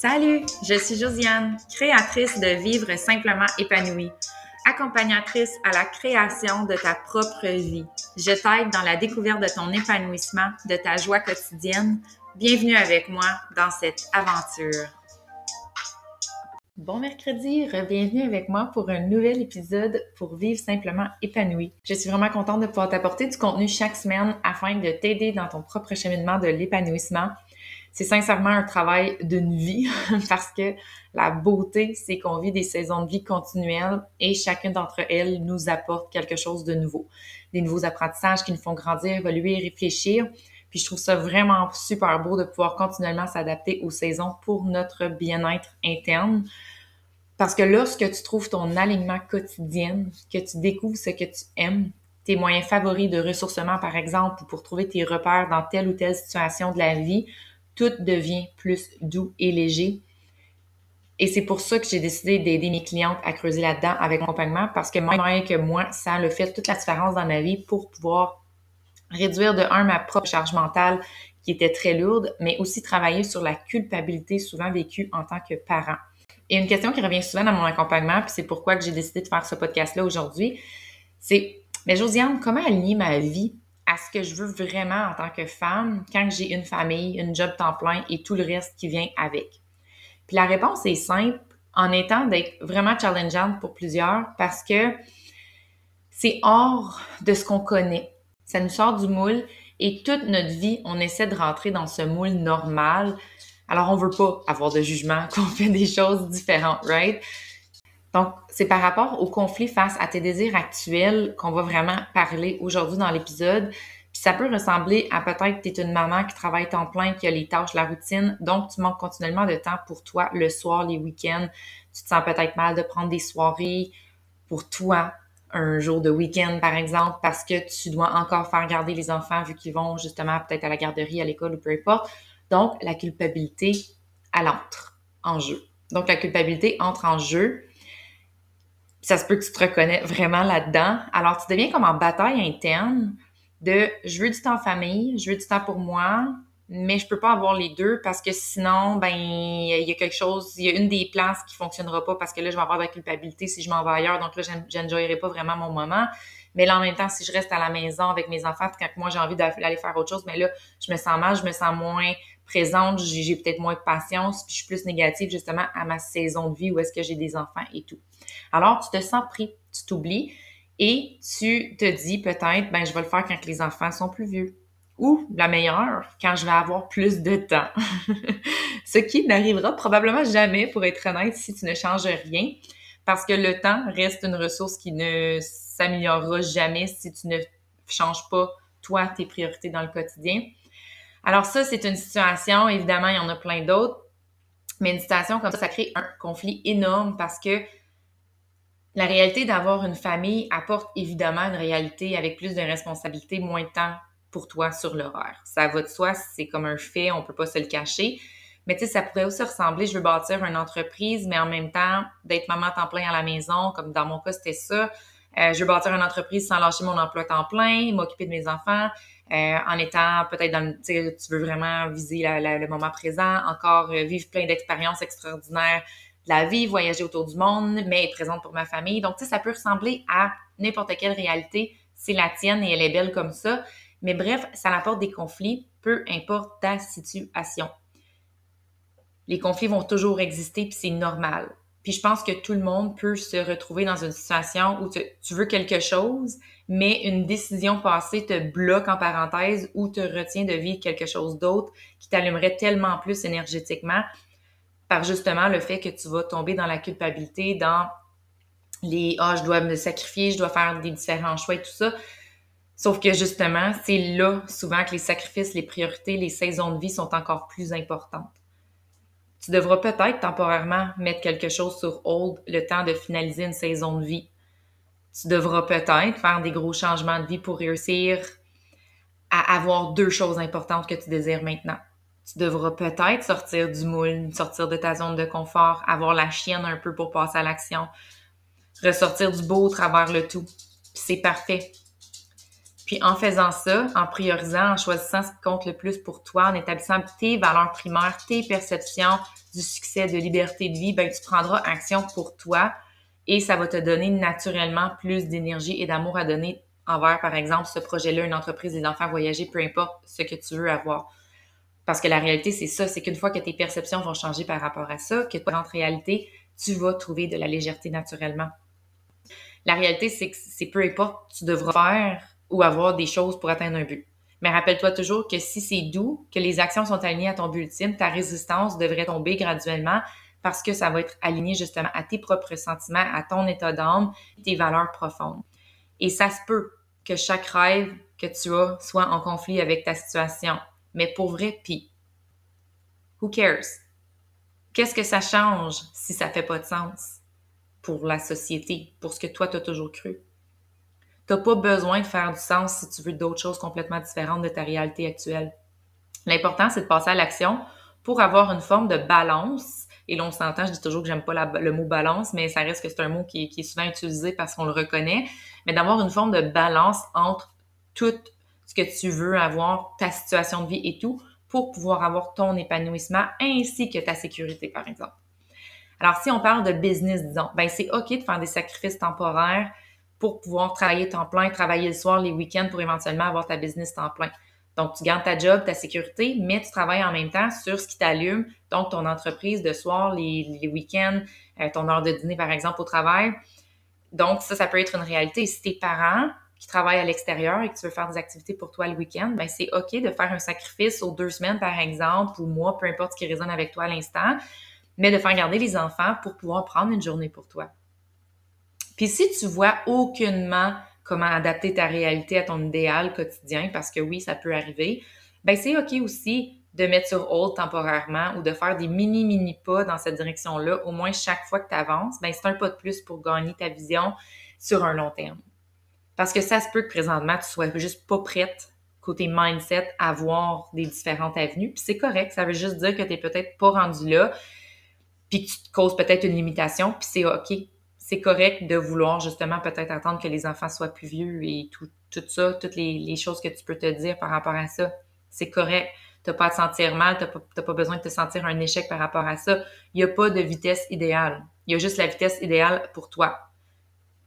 Salut, je suis Josiane, créatrice de Vivre simplement épanouie, accompagnatrice à la création de ta propre vie. Je t'aide dans la découverte de ton épanouissement, de ta joie quotidienne. Bienvenue avec moi dans cette aventure. Bon mercredi, bienvenue avec moi pour un nouvel épisode pour vivre simplement épanoui. Je suis vraiment contente de pouvoir t'apporter du contenu chaque semaine afin de t'aider dans ton propre cheminement de l'épanouissement c'est sincèrement un travail d'une vie parce que la beauté, c'est qu'on vit des saisons de vie continuelles et chacune d'entre elles nous apporte quelque chose de nouveau. Des nouveaux apprentissages qui nous font grandir, évoluer, réfléchir. Puis je trouve ça vraiment super beau de pouvoir continuellement s'adapter aux saisons pour notre bien-être interne. Parce que lorsque tu trouves ton alignement quotidien, que tu découvres ce que tu aimes, tes moyens favoris de ressourcement, par exemple, ou pour trouver tes repères dans telle ou telle situation de la vie, tout devient plus doux et léger. Et c'est pour ça que j'ai décidé d'aider mes clientes à creuser là-dedans avec mon accompagnement parce que moi, que moi, ça le fait toute la différence dans ma vie pour pouvoir réduire de un ma propre charge mentale qui était très lourde, mais aussi travailler sur la culpabilité souvent vécue en tant que parent. Et une question qui revient souvent dans mon accompagnement, puis c'est pourquoi que j'ai décidé de faire ce podcast-là aujourd'hui, c'est, mais Josiane, comment aligner ma vie à ce que je veux vraiment en tant que femme quand j'ai une famille, une job temps plein et tout le reste qui vient avec? Puis la réponse est simple en étant vraiment challengeante pour plusieurs parce que c'est hors de ce qu'on connaît. Ça nous sort du moule et toute notre vie, on essaie de rentrer dans ce moule normal. Alors, on veut pas avoir de jugement qu'on fait des choses différentes, right? Donc, c'est par rapport au conflit face à tes désirs actuels qu'on va vraiment parler aujourd'hui dans l'épisode. Puis ça peut ressembler à peut-être que tu es une maman qui travaille temps plein, qui a les tâches, la routine, donc tu manques continuellement de temps pour toi le soir, les week-ends. Tu te sens peut-être mal de prendre des soirées pour toi, un jour de week-end par exemple, parce que tu dois encore faire garder les enfants vu qu'ils vont justement peut-être à la garderie, à l'école ou peu importe. Donc, la culpabilité, elle entre en jeu. Donc, la culpabilité entre en jeu ça se peut que tu te reconnais vraiment là-dedans. Alors, tu deviens comme en bataille interne de je veux du temps en famille, je veux du temps pour moi, mais je peux pas avoir les deux parce que sinon, ben, il y a quelque chose, il y a une des places qui fonctionnera pas parce que là, je vais avoir de la culpabilité si je m'en vais ailleurs. Donc là, j'enjoyerai pas vraiment mon moment. Mais là, en même temps, si je reste à la maison avec mes enfants, quand moi j'ai envie d'aller faire autre chose, mais là, je me sens mal, je me sens moins présente, j'ai peut-être moins de patience, puis je suis plus négative justement à ma saison de vie où est-ce que j'ai des enfants et tout. Alors, tu te sens pris, tu t'oublies et tu te dis peut-être, ben, je vais le faire quand les enfants sont plus vieux. Ou la meilleure, quand je vais avoir plus de temps. Ce qui n'arrivera probablement jamais, pour être honnête, si tu ne changes rien, parce que le temps reste une ressource qui ne s'améliorera jamais si tu ne changes pas, toi, tes priorités dans le quotidien. Alors ça, c'est une situation, évidemment, il y en a plein d'autres, mais une situation comme ça, ça crée un conflit énorme parce que la réalité d'avoir une famille apporte évidemment une réalité avec plus de responsabilités, moins de temps pour toi sur l'horaire. Ça va de soi, c'est comme un fait, on peut pas se le cacher. Mais tu sais, ça pourrait aussi ressembler, je veux bâtir une entreprise, mais en même temps, d'être maman temps plein à la maison, comme dans mon cas, c'était ça. Euh, je veux bâtir une entreprise sans lâcher mon emploi temps plein, m'occuper de mes enfants, euh, en étant peut-être dans, tu veux vraiment viser le moment présent, encore euh, vivre plein d'expériences extraordinaires de la vie, voyager autour du monde, mais être présente pour ma famille. Donc, tu sais, ça peut ressembler à n'importe quelle réalité. C'est la tienne et elle est belle comme ça. Mais bref, ça apporte des conflits, peu importe ta situation. Les conflits vont toujours exister, puis c'est normal. Puis je pense que tout le monde peut se retrouver dans une situation où tu, veux quelque chose, mais une décision passée te bloque en parenthèse ou te retient de vivre quelque chose d'autre qui t'allumerait tellement plus énergétiquement par justement le fait que tu vas tomber dans la culpabilité, dans les ah je dois me sacrifier, je dois faire des différents choix et tout ça. Sauf que justement, c'est là souvent que les sacrifices, les priorités, les saisons de vie sont encore plus importantes. Tu devras peut-être temporairement mettre quelque chose sur hold le temps de finaliser une saison de vie. Tu devras peut-être faire des gros changements de vie pour réussir à avoir deux choses importantes que tu désires maintenant. Tu devras peut-être sortir du moule, sortir de ta zone de confort, avoir la chienne un peu pour passer à l'action, ressortir du beau au travers le tout. C'est parfait. Puis en faisant ça, en priorisant, en choisissant ce qui compte le plus pour toi, en établissant tes valeurs primaires, tes perceptions du succès, de liberté de vie, ben tu prendras action pour toi et ça va te donner naturellement plus d'énergie et d'amour à donner envers, par exemple, ce projet-là, une entreprise, des enfants, voyager, peu importe ce que tu veux avoir. Parce que la réalité, c'est ça, c'est qu'une fois que tes perceptions vont changer par rapport à ça, que en réalité, tu vas trouver de la légèreté naturellement. La réalité, c'est que c'est peu importe, tu devras faire ou avoir des choses pour atteindre un but. Mais rappelle-toi toujours que si c'est doux, que les actions sont alignées à ton but ultime, ta résistance devrait tomber graduellement parce que ça va être aligné justement à tes propres sentiments, à ton état d'âme, tes valeurs profondes. Et ça se peut que chaque rêve que tu as soit en conflit avec ta situation. Mais pour vrai, pis, who cares? Qu'est-ce que ça change si ça fait pas de sens pour la société, pour ce que toi, tu as toujours cru? Tu pas besoin de faire du sens si tu veux d'autres choses complètement différentes de ta réalité actuelle. L'important, c'est de passer à l'action pour avoir une forme de balance. Et là, on s'entend, je dis toujours que j'aime pas le mot balance, mais ça reste que c'est un mot qui, qui, est souvent utilisé parce qu'on le reconnaît. Mais d'avoir une forme de balance entre tout ce que tu veux avoir, ta situation de vie et tout, pour pouvoir avoir ton épanouissement ainsi que ta sécurité, par exemple. Alors, si on parle de business, disons, ben c'est OK de faire des sacrifices temporaires pour pouvoir travailler temps plein, travailler le soir, les week-ends pour éventuellement avoir ta business temps plein. Donc, tu gardes ta job, ta sécurité, mais tu travailles en même temps sur ce qui t'allume, donc ton entreprise de soir, les, week-ends, euh, ton heure de dîner, par exemple, au travail. Donc, ça, ça peut être une réalité. Si tes parents qui travaillent à l'extérieur et que tu veux faire des activités pour toi le week-end, ben c'est OK de faire un sacrifice aux deux semaines, par exemple, ou mois, peu importe ce qui résonne avec toi à l'instant, mais de faire garder les enfants pour pouvoir prendre une journée pour toi. Puis si tu vois aucunement comment adapter ta réalité à ton idéal quotidien, parce que oui, ça peut arriver, ben c'est OK aussi de mettre sur hold temporairement ou de faire des mini, mini pas dans cette direction-là, au moins chaque fois que tu avances, ben c'est un pas de plus pour gagner ta vision sur un long terme. Parce que ça se peut que présentement, tu sois juste pas prête côté mindset à voir des différentes avenues. Puis c'est correct, ça veut juste dire que tu n'es peut-être pas rendu là, puis que tu te causes peut-être une limitation, puis c'est OK c'est correct de vouloir justement peut-être attendre que les enfants soient plus vieux et tout, tout ça, toutes les, choses que tu peux te dire par rapport à ça. C'est correct. Tu n'as pas à te sentir mal, tu n'as pas, besoin de te sentir un échec par rapport à ça. Il n'y a pas de vitesse idéale. Il y a juste la vitesse idéale pour toi.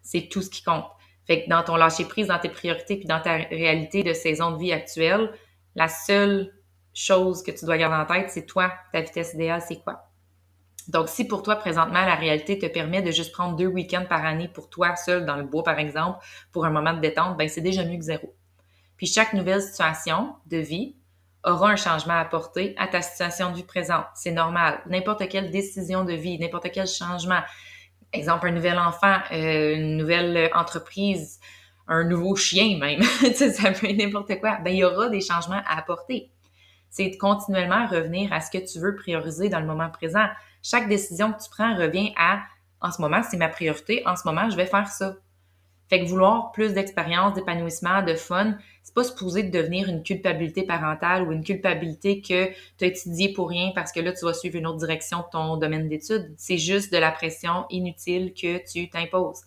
C'est tout ce qui compte. Fait que dans ton lâcher prise, dans tes priorités, puis dans ta réalité de saison de vie actuelle, la seule chose que tu dois garder en tête, c'est toi, ta vitesse idéale, c'est quoi? Donc, si pour toi, présentement, la réalité te permet de juste prendre deux week-ends par année pour toi seul dans le bois, par exemple, pour un moment de détente, ben c'est déjà mieux que zéro. Puis chaque nouvelle situation de vie aura un changement à apporter à ta situation de vie présente. C'est normal. N'importe quelle décision de vie, n'importe quel changement, exemple, un nouvel enfant, euh, une nouvelle entreprise, un nouveau chien même, ça peut être n'importe quoi, ben il y aura des changements à apporter. C'est de continuellement revenir à ce que tu veux prioriser dans le moment présent chaque décision que tu prends revient à en ce moment, c'est ma priorité, en ce moment, je vais faire ça. Fait que vouloir plus d'expérience, d'épanouissement, de fun, c'est pas supposé de devenir une culpabilité parentale ou une culpabilité que tu as étudié pour rien parce que là, tu vas suivre une autre direction de ton domaine d'études. C'est juste de la pression inutile que tu t'imposes.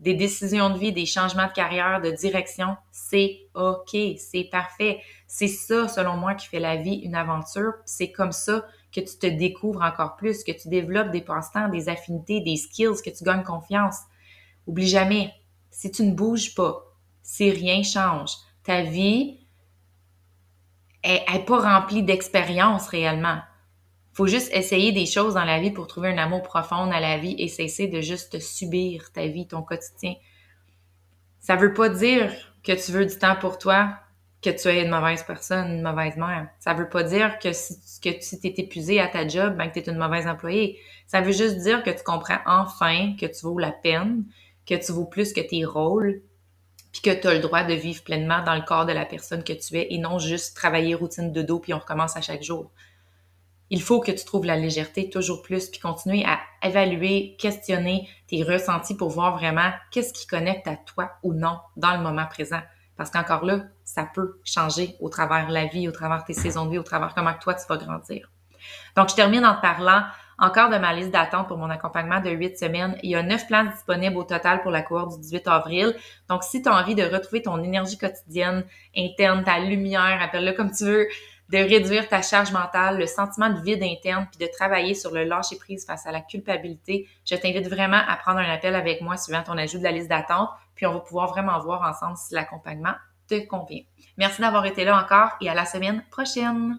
Des décisions de vie, des changements de carrière, de direction, c'est OK, c'est parfait. C'est ça, selon moi, qui fait la vie une aventure. C'est comme ça que tu te découvres encore plus, que tu développes des passe-temps, des affinités, des skills, que tu gagnes confiance. Oublie jamais, si tu ne bouges pas, si rien change, ta vie n'est pas remplie d'expérience réellement. Faut juste essayer des choses dans la vie pour trouver un amour profond à la vie et cesser de juste subir ta vie, ton quotidien. Ça veut pas dire que tu veux du temps pour toi, que tu es une mauvaise personne, une mauvaise mère. Ça veut pas dire que si, tu t'es épuisé à ta job, ben, que tu es une mauvaise employée. Ça veut juste dire que tu comprends enfin que tu vaux la peine, que tu vaux plus que tes rôles, puis que tu as le droit de vivre pleinement dans le corps de la personne que tu es et non juste travailler routine de dos puis on recommence à chaque jour. Il faut que tu trouves la légèreté toujours plus puis continuer à évaluer, questionner tes ressentis pour voir vraiment qu'est-ce qui connecte à toi ou non dans le moment présent. Parce qu'encore là, ça peut changer au travers la vie, au travers tes saisons de vie, au travers comment toi tu vas grandir. Donc, je termine en te parlant encore de ma liste d'attente pour mon accompagnement de 8 semaines. Il y a 9 places disponibles au total pour la cohorte du 18 avril. Donc, si tu as envie de retrouver ton énergie quotidienne, interne, ta lumière, appelle-le comme tu veux, de réduire ta charge mentale, le sentiment de vide interne, puis de travailler sur le lâcher prise face à la culpabilité, je t'invite vraiment à prendre un appel avec moi suivant ton ajout de la liste d'attente, puis on va pouvoir vraiment voir ensemble si l'accompagnement te convient. Merci d'avoir été là encore et à la semaine prochaine.